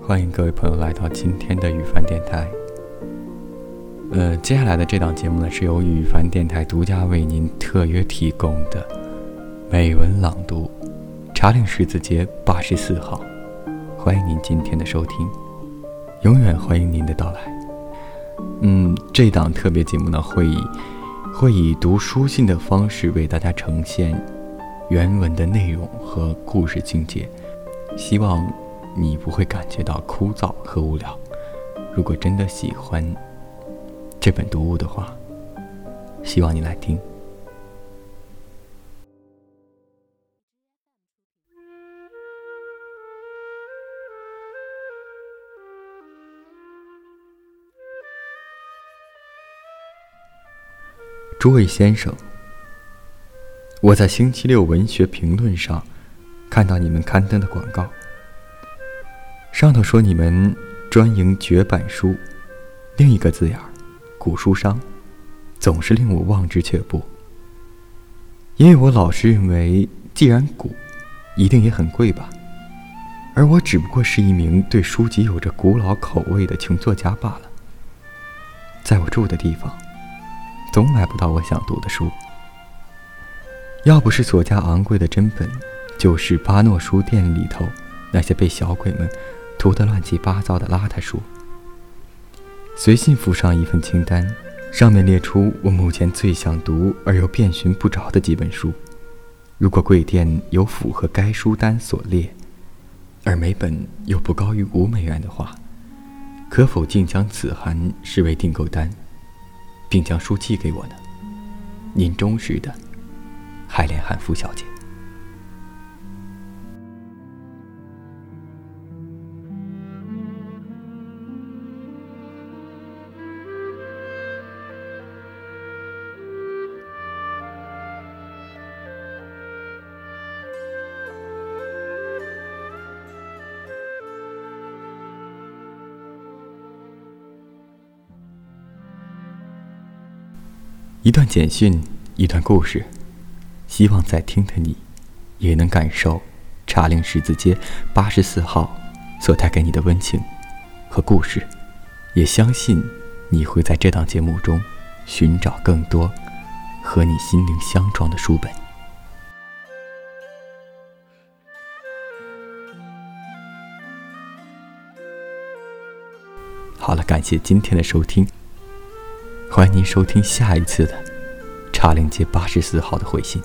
欢迎各位朋友来到今天的雨凡电台。呃，接下来的这档节目呢，是由雨凡电台独家为您特约提供的美文朗读《茶陵十字街八十四号》。欢迎您今天的收听，永远欢迎您的到来。嗯，这档特别节目呢，会以会以读书信的方式为大家呈现原文的内容和故事情节，希望。你不会感觉到枯燥和无聊。如果真的喜欢这本读物的话，希望你来听。诸位先生，我在星期六文学评论上看到你们刊登的广告。上头说你们专营绝版书，另一个字眼儿“古书商”，总是令我望之却步。因为我老是认为，既然古，一定也很贵吧。而我只不过是一名对书籍有着古老口味的穷作家罢了。在我住的地方，总买不到我想读的书。要不是所价昂贵的真本，就是巴诺书店里头那些被小鬼们。涂得乱七八糟的邋遢书，随信附上一份清单，上面列出我目前最想读而又遍寻不着的几本书。如果贵店有符合该书单所列，而每本又不高于五美元的话，可否竟将此函视为订购单，并将书寄给我呢？您忠实的海莲汉夫小姐。一段简讯，一段故事，希望在听的你，也能感受茶陵十字街八十四号所带给你的温情和故事，也相信你会在这档节目中寻找更多和你心灵相撞的书本。好了，感谢今天的收听。欢迎您收听下一次的《茶陵街八十四号》的回信。